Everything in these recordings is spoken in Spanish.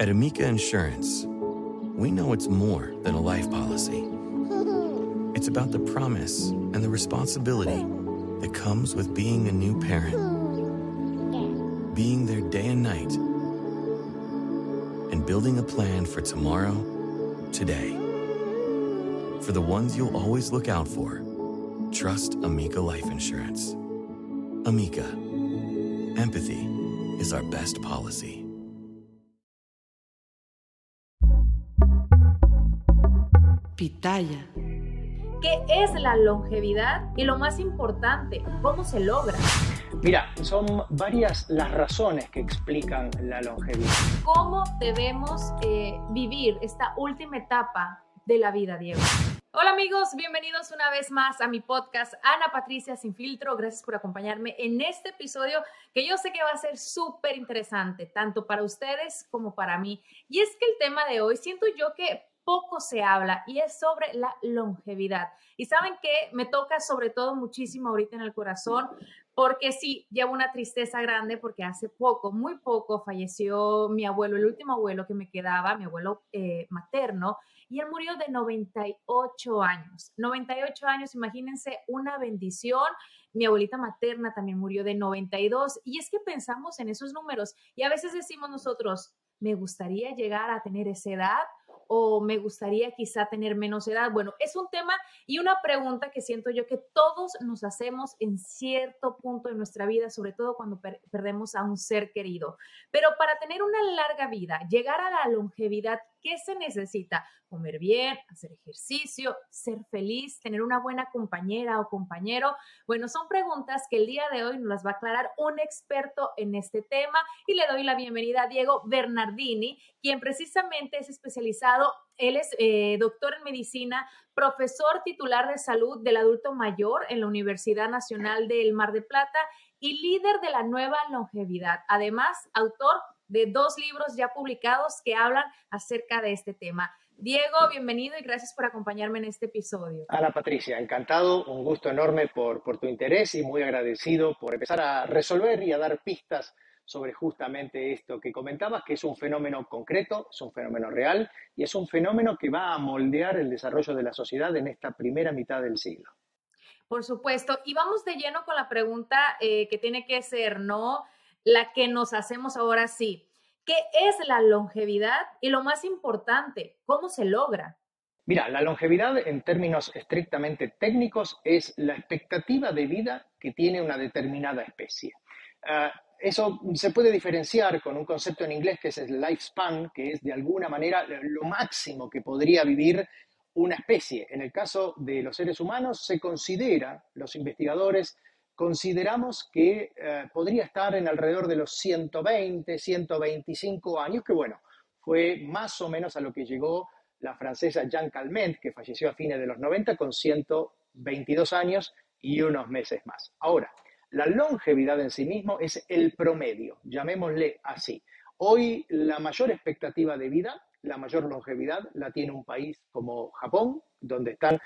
At Amica Insurance, we know it's more than a life policy. It's about the promise and the responsibility that comes with being a new parent, being there day and night, and building a plan for tomorrow, today. For the ones you'll always look out for, trust Amica Life Insurance. Amica, empathy is our best policy. Pitaya. ¿Qué es la longevidad? Y lo más importante, ¿cómo se logra? Mira, son varias las razones que explican la longevidad. ¿Cómo debemos eh, vivir esta última etapa de la vida, Diego? Hola amigos, bienvenidos una vez más a mi podcast Ana Patricia Sin Filtro. Gracias por acompañarme en este episodio que yo sé que va a ser súper interesante, tanto para ustedes como para mí. Y es que el tema de hoy siento yo que poco se habla y es sobre la longevidad. Y saben que me toca sobre todo muchísimo ahorita en el corazón porque sí, llevo una tristeza grande porque hace poco, muy poco, falleció mi abuelo, el último abuelo que me quedaba, mi abuelo eh, materno, y él murió de 98 años. 98 años, imagínense, una bendición. Mi abuelita materna también murió de 92 y es que pensamos en esos números y a veces decimos nosotros, me gustaría llegar a tener esa edad o me gustaría quizá tener menos edad? Bueno, es un tema y una pregunta que siento yo que todos nos hacemos en cierto punto de nuestra vida, sobre todo cuando perdemos a un ser querido. Pero para tener una larga vida, llegar a la longevidad, ¿qué se necesita? Comer bien, hacer ejercicio, ser feliz, tener una buena compañera o compañero. Bueno, son preguntas que el día de hoy nos las va a aclarar un experto en este tema y le doy la bienvenida a Diego Bernardini, quien precisamente es especializado, él es eh, doctor en medicina, profesor titular de salud del adulto mayor en la Universidad Nacional del Mar de Plata y líder de la nueva longevidad. Además, autor de dos libros ya publicados que hablan acerca de este tema. Diego, bienvenido y gracias por acompañarme en este episodio. Ana Patricia, encantado, un gusto enorme por, por tu interés y muy agradecido por empezar a resolver y a dar pistas sobre justamente esto que comentabas, que es un fenómeno concreto, es un fenómeno real y es un fenómeno que va a moldear el desarrollo de la sociedad en esta primera mitad del siglo. Por supuesto, y vamos de lleno con la pregunta eh, que tiene que ser, ¿no? La que nos hacemos ahora sí. ¿Qué es la longevidad? Y lo más importante, ¿cómo se logra? Mira, la longevidad en términos estrictamente técnicos es la expectativa de vida que tiene una determinada especie. Ah, eso se puede diferenciar con un concepto en inglés que es el lifespan, que es de alguna manera lo máximo que podría vivir una especie. En el caso de los seres humanos se considera, los investigadores consideramos que eh, podría estar en alrededor de los 120, 125 años, que bueno, fue más o menos a lo que llegó la francesa Jean Calment, que falleció a fines de los 90 con 122 años y unos meses más. Ahora, la longevidad en sí mismo es el promedio, llamémosle así. Hoy la mayor expectativa de vida, la mayor longevidad la tiene un país como Japón, donde están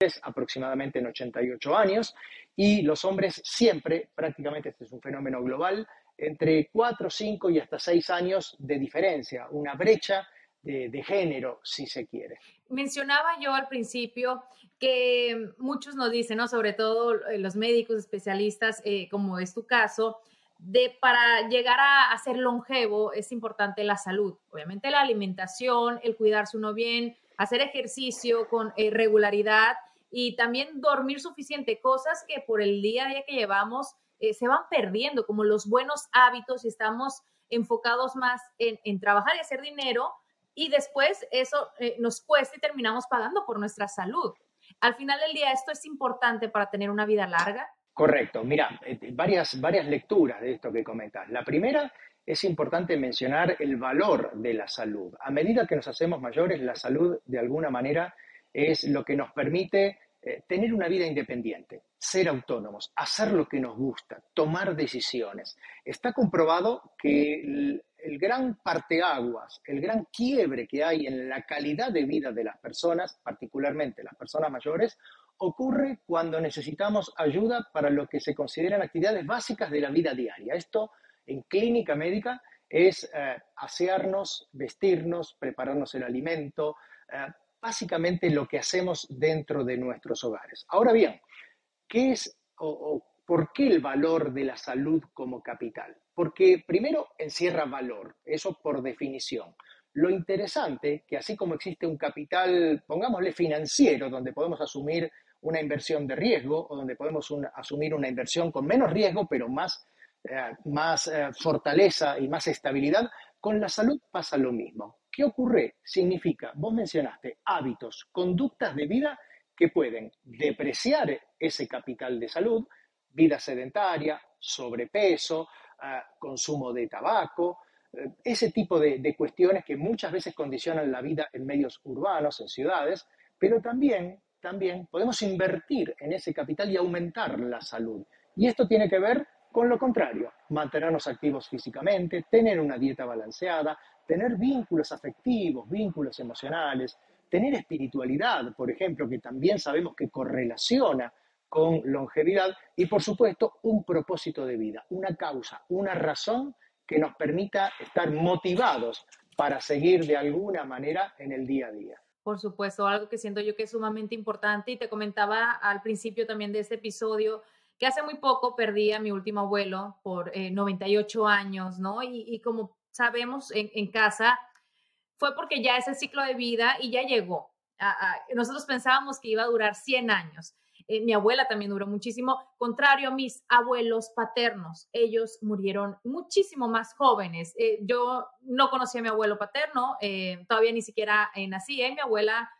las aproximadamente en 88 años y los hombres siempre, prácticamente este es un fenómeno global, entre 4, 5 y hasta 6 años de diferencia, una brecha de, género, si se quiere. Mencionaba yo al principio que muchos nos dicen, ¿no? sobre todo eh, los médicos especialistas, eh, como es tu caso, de para llegar a, ser longevo es importante la salud, obviamente la alimentación, el cuidarse uno bien, hacer ejercicio con eh, regularidad y también dormir suficiente, cosas que por el día a día que llevamos se van perdiendo, como los buenos hábitos y estamos enfocados más en, en trabajar y hacer dinero, y después eso eh, nos cuesta y terminamos pagando por nuestra salud. Al final del día, ¿esto es importante para tener una vida larga? Correcto. Mira, eh, varias, varias lecturas de esto que comentas. La primera es importante mencionar el valor de la salud. A medida que nos hacemos mayores, la salud de alguna manera es lo que nos permite eh, tener una vida independiente, ser autónomos, hacer lo que nos gusta, tomar decisiones. Está comprobado que el gran parteaguas, el gran quiebre que hay en la calidad de vida de las personas, particularmente las personas mayores, ocurre cuando necesitamos ayuda para lo que se consideran actividades básicas de la vida diaria. Esto en clínica médica es eh, asearnos, vestirnos, prepararnos el alimento, eh, básicamente lo que hacemos dentro de nuestros hogares. Ahora bien, ¿qué es o, por qué el valor de la salud como capital? Porque primero encierra valor, eso por definición. Lo interesante, que así como existe un capital, pongámosle financiero, donde podemos asumir una inversión de riesgo o donde podemos asumir una inversión con menos riesgo, pero más, eh, más eh, fortaleza y más estabilidad, con la salud pasa lo mismo. ¿Qué ocurre? Significa, vos mencionaste, hábitos, conductas de vida que pueden depreciar ese capital de salud, vida sedentaria, sobrepeso, eh, consumo de tabaco, ese tipo de, cuestiones que muchas veces condicionan la vida en medios urbanos, en ciudades, pero también también podemos invertir en ese capital y aumentar la salud. Y esto tiene que ver con lo contrario, mantenernos activos físicamente, tener una dieta balanceada, tener vínculos afectivos, vínculos emocionales, tener espiritualidad, por ejemplo, que también sabemos que correlaciona con longevidad y por supuesto un propósito de vida, una causa, una razón que nos permita estar motivados para seguir de alguna manera en el día a día por supuesto, algo que siento yo que es sumamente importante y te comentaba al principio también de este episodio que hace muy poco perdí a mi último abuelo por 98 eh, años, ¿no? Y, como sabemos en, casa, fue porque ya ese ciclo de vida y ya llegó. nosotros pensábamos que iba a durar 100 años. Eh, mi abuela también duró muchísimo, contrario a mis abuelos paternos. Ellos murieron muchísimo más jóvenes. Eh, yo no conocí a mi abuelo paterno, eh, todavía ni siquiera nací. Mi abuela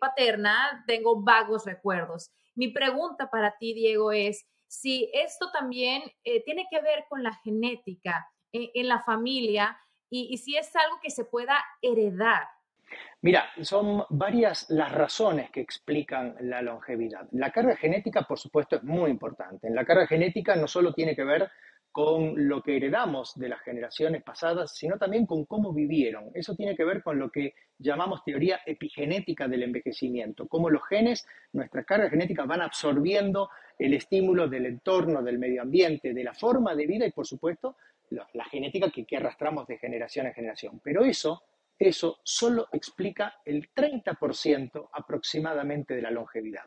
paterna, tengo vagos recuerdos. Mi pregunta para ti, Diego, es si esto también tiene que ver con la genética en la familia y si es algo que se pueda heredar. Mira, son varias las razones que explican la longevidad. La carga genética, por supuesto, es muy importante. En la carga genética no solo tiene que ver con lo que heredamos de las generaciones pasadas, sino también con cómo vivieron. Eso tiene que ver con lo que llamamos teoría epigenética del envejecimiento, cómo los genes, nuestra carga genética, van absorbiendo el estímulo del entorno, del medio ambiente, de la forma de vida y, por supuesto, la, genética que, que arrastramos de generación en generación. Pero eso eso solo explica el 30% aproximadamente de la longevidad.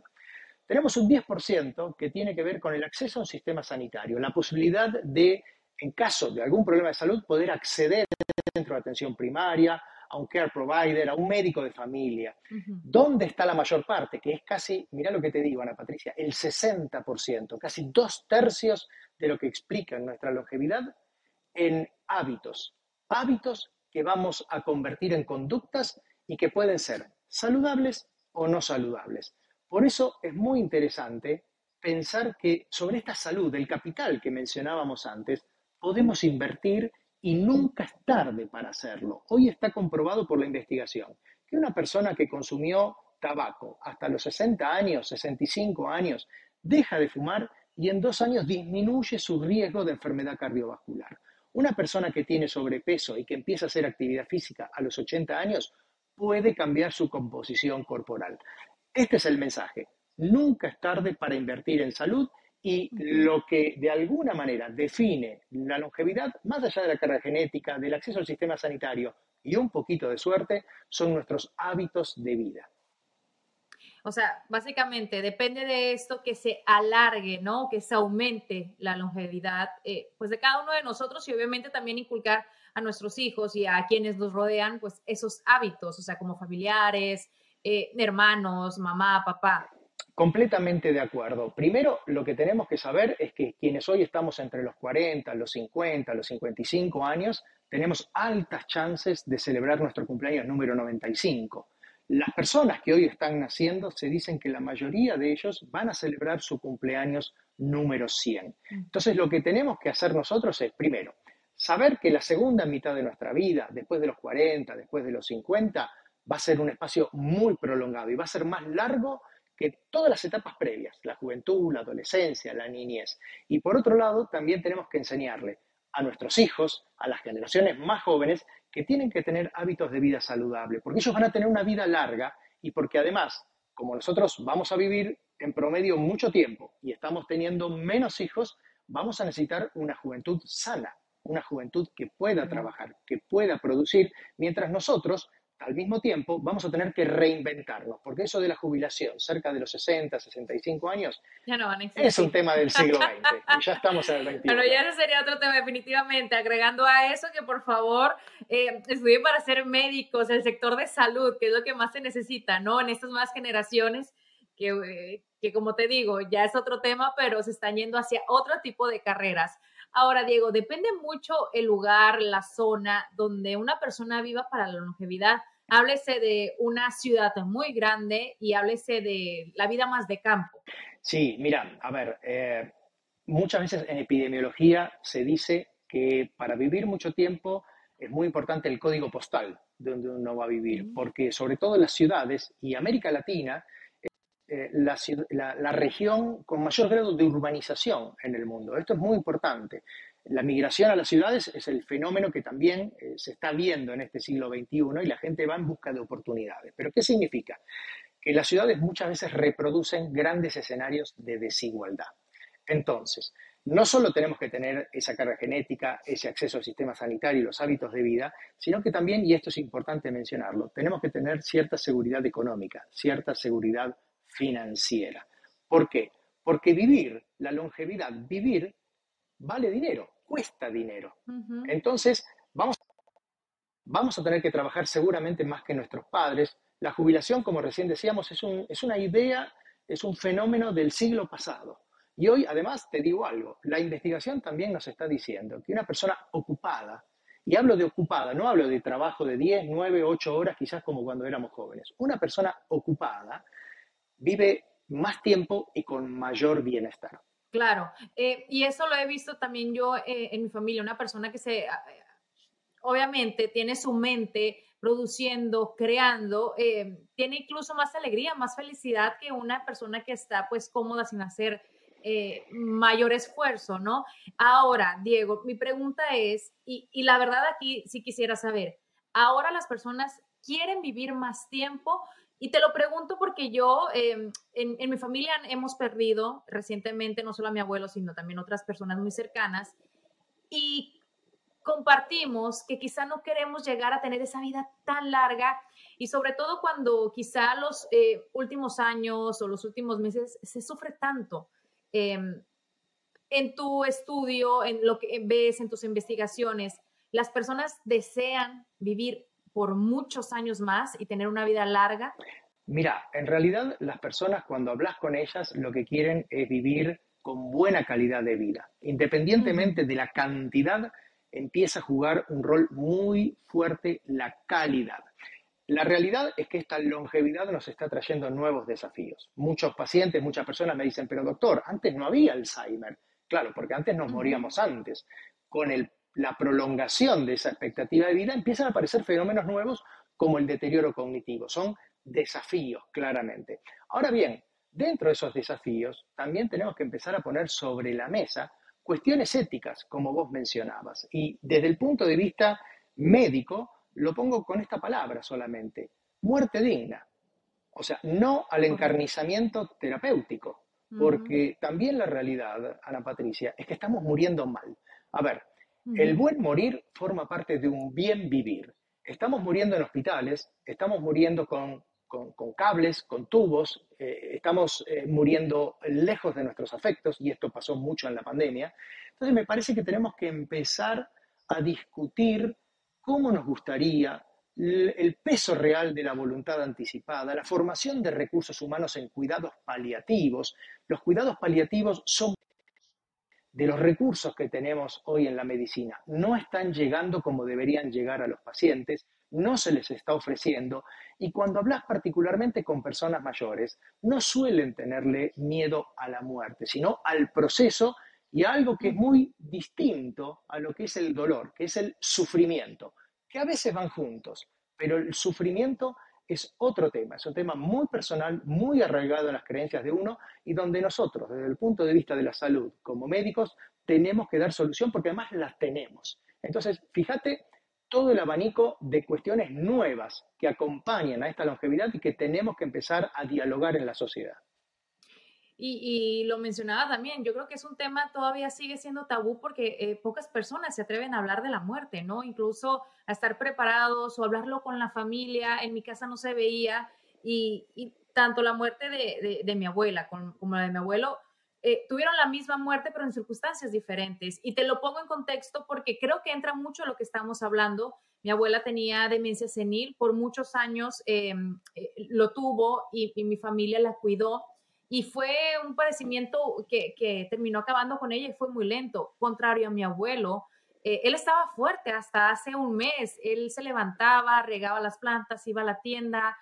Tenemos un 10% que tiene que ver con el acceso a un sistema sanitario, la posibilidad de, en caso de algún problema de salud, poder acceder a centro de atención primaria, a un care provider, a un médico de familia. ¿Dónde está la mayor parte? Que es casi, mira lo que te digo, Ana Patricia, el 60%, casi dos tercios de lo que explica nuestra longevidad en hábitos. Hábitos que vamos a convertir en conductas y que pueden ser saludables o no saludables. Por eso es muy interesante pensar que sobre esta salud, el capital que mencionábamos antes, podemos invertir y nunca es tarde para hacerlo. Hoy está comprobado por la investigación que una persona que consumió tabaco hasta los 60 años, 65 años, deja de fumar y en dos años disminuye su riesgo de enfermedad cardiovascular. Una persona que tiene sobrepeso y que empieza a hacer actividad física a los 80 años puede cambiar su composición corporal. Este es el mensaje. Nunca es tarde para invertir en salud y lo que de alguna manera define la longevidad, más allá de la carga genética, del acceso al sistema sanitario y un poquito de suerte, son nuestros hábitos de vida. O sea, básicamente depende de esto que se alargue, ¿no? Que se aumente la longevidad, eh, pues de cada uno de nosotros y obviamente también inculcar a nuestros hijos y a quienes nos rodean, pues esos hábitos, o sea, como familiares, eh, hermanos, mamá, papá. Completamente de acuerdo. Primero, lo que tenemos que saber es que quienes hoy estamos entre los 40, los 50, los 55 años, tenemos altas chances de celebrar nuestro cumpleaños número 95 las personas que hoy están naciendo se dicen que la mayoría de ellos van a celebrar su cumpleaños número 100. Mm. Entonces lo que tenemos que hacer nosotros es, primero, saber que la segunda mitad de nuestra vida, después de los 40, después de los 50, va a ser un espacio muy prolongado y va a ser más largo que todas las etapas previas, la juventud, la adolescencia, la niñez. Y por otro lado, también tenemos que enseñarle a nuestros hijos, a las generaciones más jóvenes, que tienen que tener hábitos de vida saludable, porque ellos van a tener una vida larga y porque además, como nosotros vamos a vivir en promedio mucho tiempo y estamos teniendo menos hijos, vamos a necesitar una juventud sana. una juventud que pueda trabajar, que pueda producir, mientras nosotros al mismo tiempo vamos a tener que reinventarnos, porque eso de la jubilación cerca de los 60, 65 años ya no es un tema del siglo XX y ya estamos en el XXI. Pero ya ese sería otro tema definitivamente, agregando a eso que por favor eh, estudien para ser médicos, el sector de salud, que es lo que más se necesita, ¿no? En estas nuevas generaciones que, eh, que como te digo, ya es otro tema, pero se están yendo hacia otro tipo de carreras. Ahora, Diego, depende mucho el lugar, la zona donde una persona viva para la longevidad. Háblese de una ciudad muy grande y háblese de la vida más de campo. Sí, mira, a ver, eh, muchas veces en epidemiología se dice que para vivir mucho tiempo es muy importante el código postal de donde uno va a vivir, porque sobre todo en las ciudades y América Latina eh, la, región con mayor grado de urbanización en el mundo. Esto es muy importante. La migración a las ciudades es el fenómeno que también eh, se está viendo en este siglo XXI y la gente va en busca de oportunidades. ¿Pero qué significa? Que las ciudades muchas veces reproducen grandes escenarios de desigualdad. Entonces, no solo tenemos que tener esa carga genética, ese acceso al sistema sanitario y los hábitos de vida, sino que también, y esto es importante mencionarlo, tenemos que tener cierta seguridad económica, cierta seguridad financiera. ¿Por qué? Porque vivir, la longevidad, vivir vale dinero, cuesta dinero. Entonces, vamos, vamos a tener que trabajar seguramente más que nuestros padres. La jubilación, como recién decíamos, es, un, es una idea, es un fenómeno del siglo pasado. Y hoy, además, te digo algo, la investigación también nos está diciendo que una persona ocupada, y hablo de ocupada, no hablo de trabajo de 10, 9, 8 horas, quizás como cuando éramos jóvenes, una persona ocupada vive más tiempo y con mayor bienestar. Claro, eh, y eso lo he visto también yo eh, en mi familia, una persona que se, ah, obviamente, tiene su mente produciendo, creando, eh, tiene incluso más alegría, más felicidad que una persona que está pues cómoda sin hacer mayor esfuerzo, ¿no? Ahora, Diego, mi pregunta es, y, y la verdad aquí sí quisiera saber, ahora las personas quieren vivir más tiempo, y te lo pregunto porque yo, em, en, mi familia hemos perdido recientemente no solo a mi abuelo, sino también otras personas muy cercanas. Y compartimos que quizá no queremos llegar a tener esa vida tan larga y sobre todo cuando quizá los eh, últimos años o los últimos meses se sufre tanto. Em, en tu estudio, en lo que ves, en tus investigaciones, las personas desean vivir por muchos años más y tener una vida larga? Mira, en realidad las personas cuando hablas con ellas lo que quieren es vivir con buena calidad de vida. Independientemente de la cantidad, empieza a jugar un rol muy fuerte la calidad. La realidad es que esta longevidad nos está trayendo nuevos desafíos. Muchos pacientes, muchas personas me dicen, pero doctor, antes no había Alzheimer. Claro, porque antes nos moríamos antes. Con el la prolongación de esa expectativa de vida, empiezan a aparecer fenómenos nuevos como el deterioro cognitivo. Son desafíos, claramente. Ahora bien, dentro de esos desafíos, también tenemos que empezar a poner sobre la mesa cuestiones éticas, como vos mencionabas. Y desde el punto de vista médico, lo pongo con esta palabra solamente, muerte digna. O sea, no al encarnizamiento terapéutico, porque también la realidad, Ana Patricia, es que estamos muriendo mal. A ver, el buen morir forma parte de un bien vivir. Estamos muriendo en hospitales, estamos muriendo con, cables, con tubos, eh, estamos eh, muriendo lejos de nuestros afectos, y esto pasó mucho en la pandemia. Entonces me parece que tenemos que empezar a discutir cómo nos gustaría el peso real de la voluntad anticipada, la formación de recursos humanos en cuidados paliativos. Los cuidados paliativos son de los recursos que tenemos hoy en la medicina. No están llegando como deberían llegar a los pacientes, no se les está ofreciendo y cuando hablas particularmente con personas mayores, no suelen tenerle miedo a la muerte, sino al proceso y a algo que es muy distinto a lo que es el dolor, que es el sufrimiento, que a veces van juntos, pero el sufrimiento es otro tema, es un tema muy personal, muy arraigado en las creencias de uno y donde nosotros, desde el punto de vista de la salud, como médicos, tenemos que dar solución porque además las tenemos. Entonces, fíjate todo el abanico de cuestiones nuevas que acompañan a esta longevidad y que tenemos que empezar a dialogar en la sociedad. Y, lo mencionaba también, yo creo que es un tema todavía sigue siendo tabú porque eh, pocas personas se atreven a hablar de la muerte, ¿no? Incluso a estar preparados o hablarlo con la familia. En mi casa no se veía y, tanto la muerte de, mi abuela como la de mi abuelo eh, tuvieron la misma muerte pero en circunstancias diferentes. Y te lo pongo en contexto porque creo que entra mucho lo que estamos hablando. Mi abuela tenía demencia senil, por muchos años em, eh, lo tuvo y mi familia la cuidó y fue un padecimiento que, que, terminó acabando con ella y fue muy lento, contrario a mi abuelo. Eh, él estaba fuerte hasta hace un mes, él se levantaba, regaba las plantas, iba a la tienda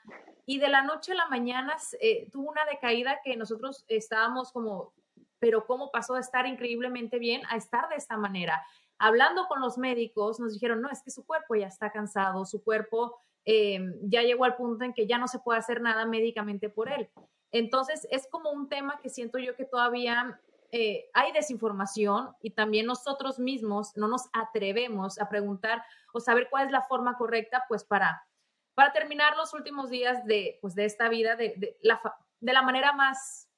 y de la noche a la mañana eh, tuvo una decaída que nosotros estábamos como, pero ¿cómo pasó de estar increíblemente bien a estar de esta manera? Hablando con los médicos, nos dijeron, no, es que su cuerpo ya está cansado, su cuerpo eh, ya llegó al punto en que ya no se puede hacer nada médicamente por él. Entonces, es como un tema que siento yo que todavía eh, hay desinformación y también nosotros mismos no nos atrevemos a preguntar o saber cuál es la forma correcta, pues para, para terminar los últimos días de, pues, de esta vida de, la, de la manera más,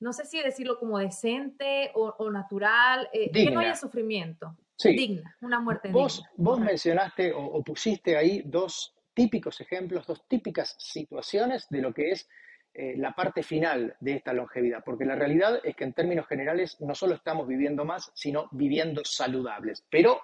no sé si decirlo como decente o, natural, eh, que no haya sufrimiento. Digna, una muerte vos, digna. Vos mencionaste o pusiste ahí dos típicos ejemplos, dos típicas situaciones de lo que es eh, la parte final de esta longevidad, porque la realidad es que en términos generales no solo estamos viviendo más, sino viviendo saludables. Pero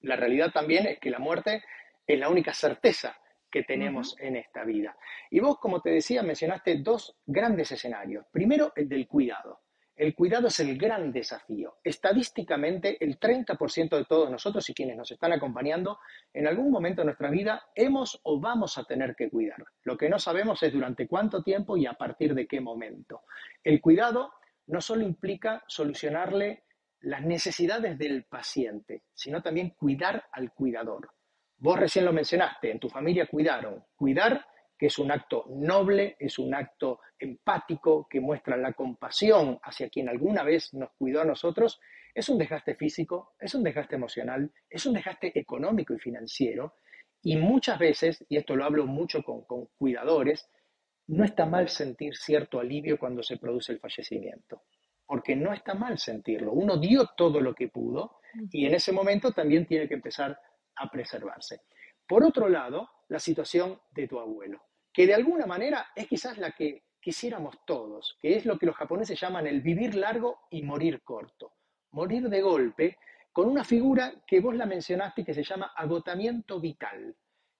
la realidad también es que la muerte es la única certeza que tenemos en esta vida. Y vos, como te decía, mencionaste dos grandes escenarios. Primero, el del cuidado. El cuidado es el gran desafío. Estadísticamente, el 30% de todos nosotros y quienes nos están acompañando, en algún momento de nuestra vida hemos o vamos a tener que cuidar. Lo que no sabemos es durante cuánto tiempo y a partir de qué momento. El cuidado no solo implica solucionarle las necesidades del paciente, sino también cuidar al cuidador. Vos recién lo mencionaste, en tu familia cuidaron. Cuidar que es un acto noble, es un acto empático, que muestra la compasión hacia quien alguna vez nos cuidó a nosotros, es un desgaste físico, es un desgaste emocional, es un desgaste económico y financiero, y muchas veces, y esto lo hablo mucho con, cuidadores, no está mal sentir cierto alivio cuando se produce el fallecimiento, porque no está mal sentirlo. Uno dio todo lo que pudo y en ese momento también tiene que empezar a preservarse. Por otro lado, la situación de tu abuelo que de alguna manera es quizás la que quisiéramos todos, que es lo que los japoneses llaman el vivir largo y morir corto. Morir de golpe con una figura que vos la mencionaste que se llama agotamiento vital,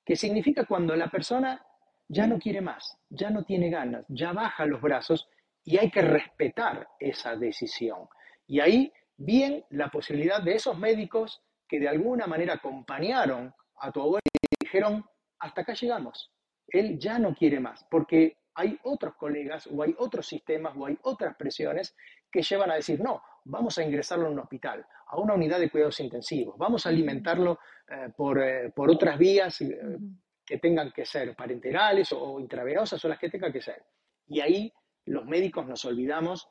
que significa cuando la persona ya no quiere más, ya no tiene ganas, ya baja los brazos y hay que respetar esa decisión. Y ahí bien la posibilidad de esos médicos que de alguna manera acompañaron a tu abuelo y dijeron, hasta acá llegamos, él ya no quiere más, porque hay otros colegas o hay otros sistemas o hay otras presiones que llevan a decir, no, vamos a ingresarlo en un hospital, a una unidad de cuidados intensivos, vamos a alimentarlo eh, eh, por, otras vías eh, que tengan que ser parenterales o intravenosas o las que tengan que ser. Y ahí los médicos nos olvidamos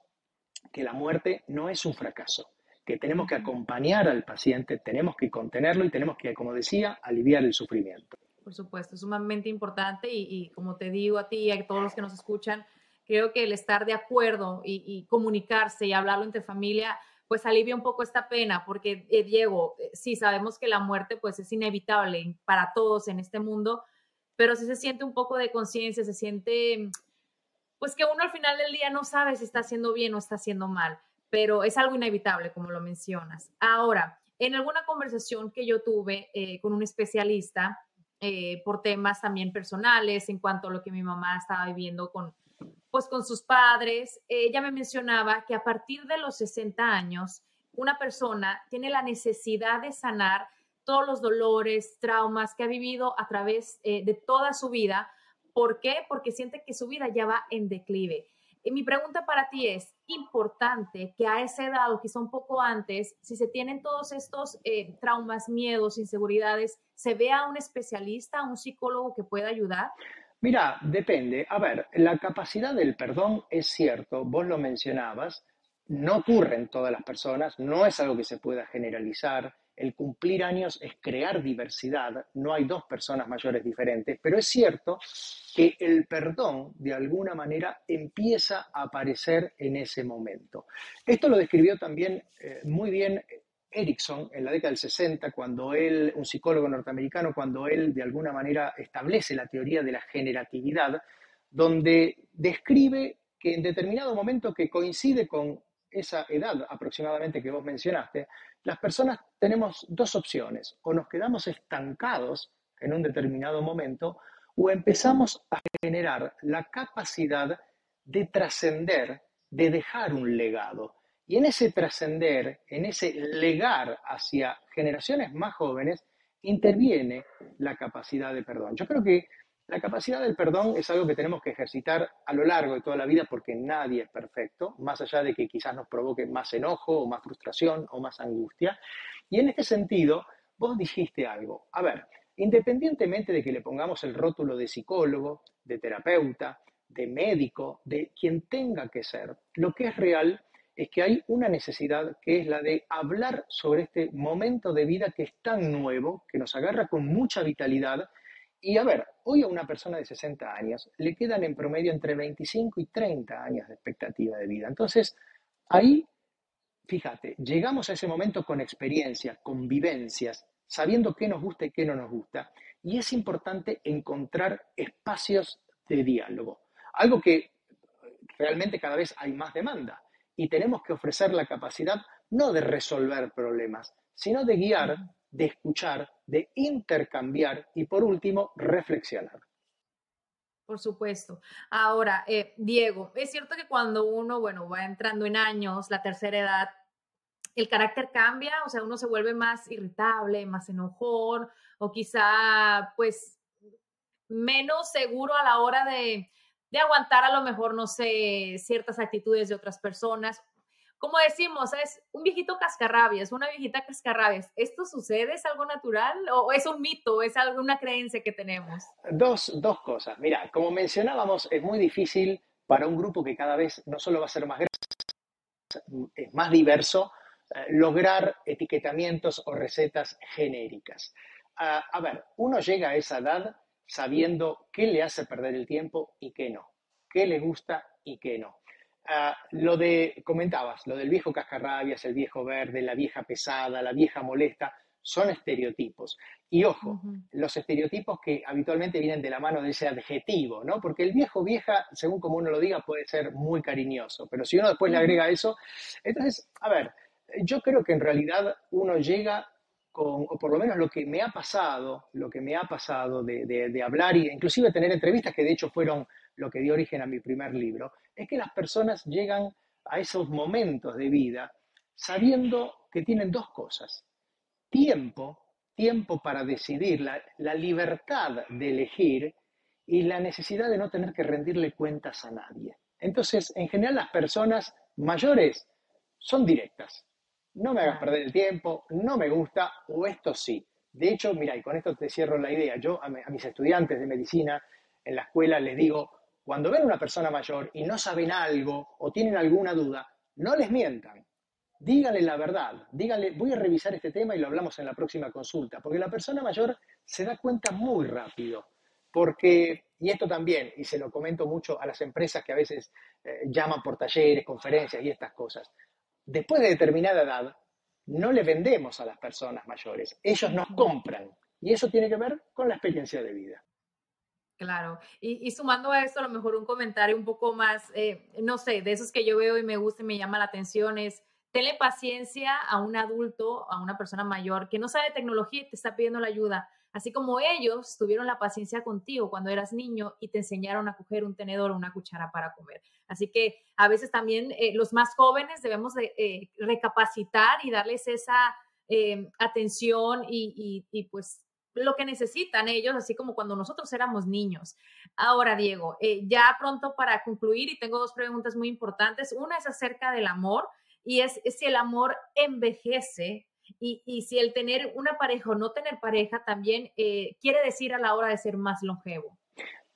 que la muerte no es un fracaso, que tenemos que acompañar al paciente, tenemos que contenerlo y tenemos que, como decía, aliviar el sufrimiento por supuesto, es sumamente importante y, como te digo a ti y a todos los que nos escuchan, creo que el estar de acuerdo y, comunicarse y hablarlo entre familia, pues alivia un poco esta pena, porque eh, Diego, eh, sí sabemos que la muerte pues es inevitable para todos en este mundo, pero sí se siente un poco de conciencia, se siente pues que uno al final del día no sabe si está haciendo bien o está haciendo mal, pero es algo inevitable, como lo mencionas. Ahora, en alguna conversación que yo tuve eh, con un especialista, eh, por temas también personales en cuanto a lo que mi mamá estaba viviendo con, pues, con sus padres. Ella me mencionaba que a partir de los 60 años, una persona tiene la necesidad de sanar todos los dolores, traumas que ha vivido a través eh, de toda su vida. ¿Por qué? Porque siente que su vida ya va en declive. Mi pregunta para ti es, importante que a esa edad o quizá un poco antes, si se tienen todos estos eh, traumas, miedos, inseguridades, se vea un especialista, un psicólogo que pueda ayudar? Mira, depende. A ver, la capacidad del perdón es cierto, vos lo mencionabas, no ocurre en todas las personas, no es algo que se pueda generalizar el cumplir años es crear diversidad, no hay dos personas mayores diferentes, pero es cierto que el perdón de alguna manera empieza a aparecer en ese momento. Esto lo describió también eh, muy bien Erickson en la década del 60, cuando él, un psicólogo norteamericano, cuando él de alguna manera establece la teoría de la generatividad, donde describe que en determinado momento que coincide con esa edad aproximadamente que vos mencionaste, las personas tenemos dos opciones, o nos quedamos estancados en un determinado momento, o empezamos a generar la capacidad de trascender, de dejar un legado. Y en ese trascender, en ese legar hacia generaciones más jóvenes, interviene la capacidad de perdón. Yo creo que la capacidad del perdón es algo que tenemos que ejercitar a lo largo de toda la vida porque nadie es perfecto, más allá de que quizás nos provoque más enojo o más frustración o más angustia. Y en este sentido, vos dijiste algo. A ver, independientemente de que le pongamos el rótulo de psicólogo, de terapeuta, de médico, de quien tenga que ser, lo que es real es que hay una necesidad que es la de hablar sobre este momento de vida que es tan nuevo, que nos agarra con mucha vitalidad y a ver, hoy a una persona de 60 años le quedan en promedio entre 25 y 30 años de expectativa de vida. Entonces, ahí, fíjate, llegamos a ese momento con experiencia, con vivencias, sabiendo qué nos gusta y qué no nos gusta. Y es importante encontrar espacios de diálogo, algo que realmente cada vez hay más demanda. Y tenemos que ofrecer la capacidad no de resolver problemas, sino de guiar de escuchar, de intercambiar y por último, reflexionar. Por supuesto. Ahora, eh, Diego, es cierto que cuando uno, bueno, va entrando en años, la tercera edad, el carácter cambia, o sea, uno se vuelve más irritable, más enojón, o quizá, pues, menos seguro a la hora de, de aguantar a lo mejor, no sé, ciertas actitudes de otras personas como decimos, es un viejito cascarrabias, una viejita cascarrabias. ¿Esto sucede? ¿Es algo natural o es un mito? ¿Es alguna creencia que tenemos? Dos, dos cosas. Mira, como mencionábamos, es muy difícil para un grupo que cada vez no solo va a ser más es más diverso, eh, lograr etiquetamientos o recetas genéricas. a ver, uno llega a esa edad sabiendo qué le hace perder el tiempo y qué no, qué le gusta y qué no. Ah, lo de, comentabas, lo del viejo cascarrabias, el viejo verde, la vieja pesada, la vieja molesta, son estereotipos. Y ojo, los estereotipos que habitualmente vienen de la mano de ese adjetivo, ¿no? Porque el viejo vieja, según como uno lo diga, puede ser muy cariñoso, pero si uno después le agrega eso, entonces, a ver, yo creo que en realidad uno llega con, o por lo menos lo que me ha pasado, lo que me ha pasado de, de hablar y inclusive tener entrevistas que de hecho fueron lo que dio origen a mi primer libro, es que las personas llegan a esos momentos de vida sabiendo que tienen dos cosas. Tiempo, tiempo para decidir, la, libertad de elegir y la necesidad de no tener que rendirle cuentas a nadie. Entonces, en general, las personas mayores son directas. No me hagas perder el tiempo, no me gusta o esto sí. De hecho, mira, y con esto te cierro la idea. Yo a mis estudiantes de medicina en la escuela les digo, cuando ven a una persona mayor y no saben algo o tienen alguna duda, no les mientan. Díganle la verdad. Díganle, voy a revisar este tema y lo hablamos en la próxima consulta. Porque la persona mayor se da cuenta muy rápido. Porque, y esto también, y se lo comento mucho a las empresas que a veces eh, llaman por talleres, conferencias y estas cosas. Después de determinada edad, no le vendemos a las personas mayores. Ellos nos compran. Y eso tiene que ver con la experiencia de vida. Claro, y, sumando a esto, a lo mejor un comentario un poco más, eh, no sé, de esos que yo veo y me gusta y me llama la atención es, tenle paciencia a un adulto, a una persona mayor que no sabe tecnología y te está pidiendo la ayuda, así como ellos tuvieron la paciencia contigo cuando eras niño y te enseñaron a coger un tenedor o una cuchara para comer. Así que a veces también eh, los más jóvenes debemos de, eh, recapacitar y darles esa atención y, y pues lo que necesitan ellos, así como cuando nosotros éramos niños. Ahora, Diego, eh, ya pronto para concluir, y tengo dos preguntas muy importantes. Una es acerca del amor, y es, si el amor envejece y, si el tener una pareja o no tener pareja también eh, quiere decir a la hora de ser más longevo.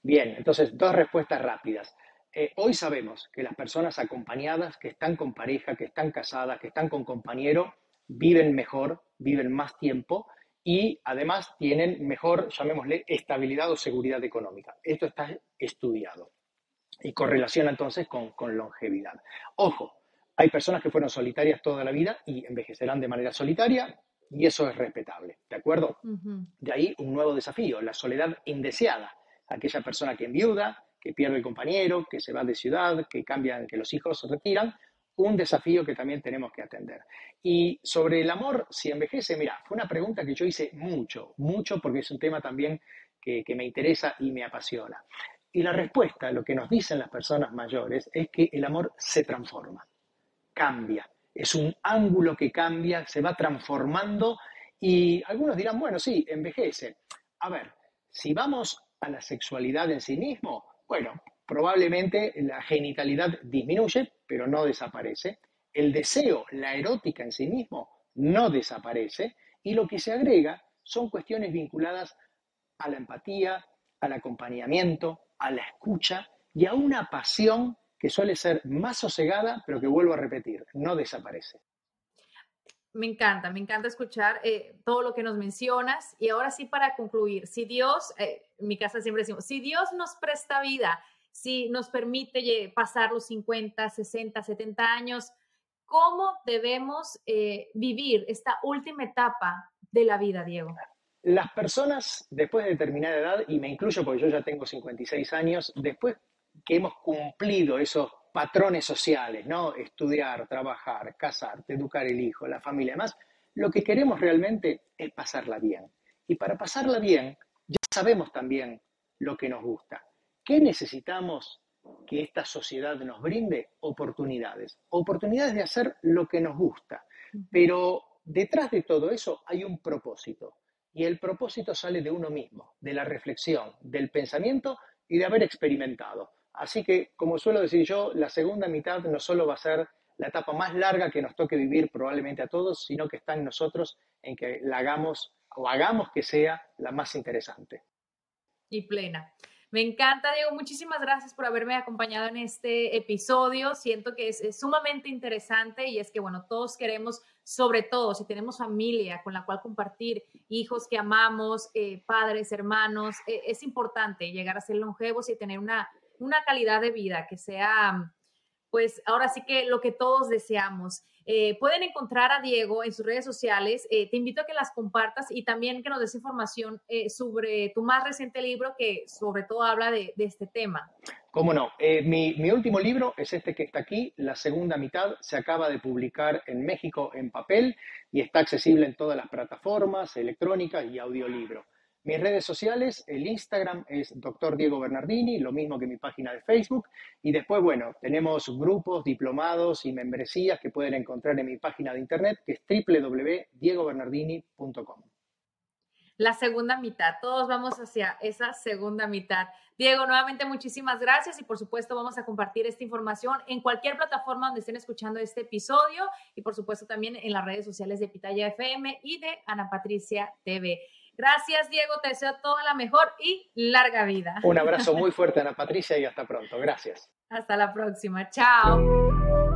Bien, entonces dos respuestas rápidas. Eh, hoy sabemos que las personas acompañadas, que están con pareja, que están casadas, que están con compañero, viven mejor, viven más tiempo y además tienen mejor, llamémosle, estabilidad o seguridad económica. Esto está estudiado y correlaciona entonces con, longevidad. Ojo, hay personas que fueron solitarias toda la vida y envejecerán de manera solitaria y eso es respetable, ¿de acuerdo? De ahí un nuevo desafío, la soledad indeseada, aquella persona que enviuda, que pierde el compañero, que se va de ciudad, que cambian, que los hijos se retiran, un desafío que también tenemos que atender. Y sobre el amor, si envejece, mira, fue una pregunta que yo hice mucho, mucho, porque es un tema también que, me interesa y me apasiona. Y la respuesta, lo que nos dicen las personas mayores, es que el amor se transforma, cambia, es un ángulo que cambia, se va transformando y algunos dirán, bueno, sí, envejece. A ver, si vamos a la sexualidad en sí mismo, bueno, probablemente la genitalidad disminuye, pero no desaparece. El deseo, la erótica en sí mismo, no desaparece. Y lo que se agrega son cuestiones vinculadas a la empatía, al acompañamiento, a la escucha y a una pasión que suele ser más sosegada, pero que vuelvo a repetir, no desaparece. Me encanta, me encanta escuchar eh, todo lo que nos mencionas. Y ahora sí, para concluir, si Dios, eh, mi casa siempre decimos, si Dios nos presta vida si nos permite pasar los 50, 60, 70 años, ¿cómo debemos eh, vivir esta última etapa de la vida, Diego? Las personas después de determinada edad, y me incluyo porque yo ya tengo 56 años, después que hemos cumplido esos patrones sociales, ¿no? Estudiar, trabajar, casarte, educar el hijo, la familia, además, lo que queremos realmente es pasarla bien. Y para pasarla bien, ya sabemos también lo que nos gusta. ¿Qué necesitamos que esta sociedad nos brinde? Oportunidades. Oportunidades de hacer lo que nos gusta. Pero detrás de todo eso hay un propósito. Y el propósito sale de uno mismo, de la reflexión, del pensamiento y de haber experimentado. Así que, como suelo decir yo, la segunda mitad no solo va a ser la etapa más larga que nos toque vivir probablemente a todos, sino que está en nosotros en que la hagamos o hagamos que sea la más interesante. Y plena. Me encanta, Diego. Muchísimas gracias por haberme acompañado en este episodio. Siento que es, sumamente interesante y es que, bueno, todos queremos, sobre todo si tenemos familia con la cual compartir, hijos que amamos, eh, padres, hermanos, eh, es importante llegar a ser longevos y tener una, una calidad de vida que sea, pues ahora sí que lo que todos deseamos. Eh, pueden encontrar a Diego en sus redes sociales. Eh, te invito a que las compartas y también que nos des información eh, sobre tu más reciente libro que sobre todo habla de, este tema. Cómo no. Mi, mi, último libro es este que está aquí. La segunda mitad se acaba de publicar en México en papel y está accesible en todas las plataformas electrónicas y audiolibro. Mis redes sociales, el Instagram es Dr. Diego Bernardini, lo mismo que mi página de Facebook. Y después, bueno, tenemos grupos, diplomados y membresías que pueden encontrar en mi página de internet, que es www.diegobernardini.com. La segunda mitad, todos vamos hacia esa segunda mitad. Diego, nuevamente muchísimas gracias y por supuesto vamos a compartir esta información en cualquier plataforma donde estén escuchando este episodio y por supuesto también en las redes sociales de Pitaya FM y de Ana Patricia TV. Gracias, Diego. Te deseo toda la mejor y larga vida. Un abrazo muy fuerte, Ana Patricia, y hasta pronto. Gracias. Hasta la próxima. Chao.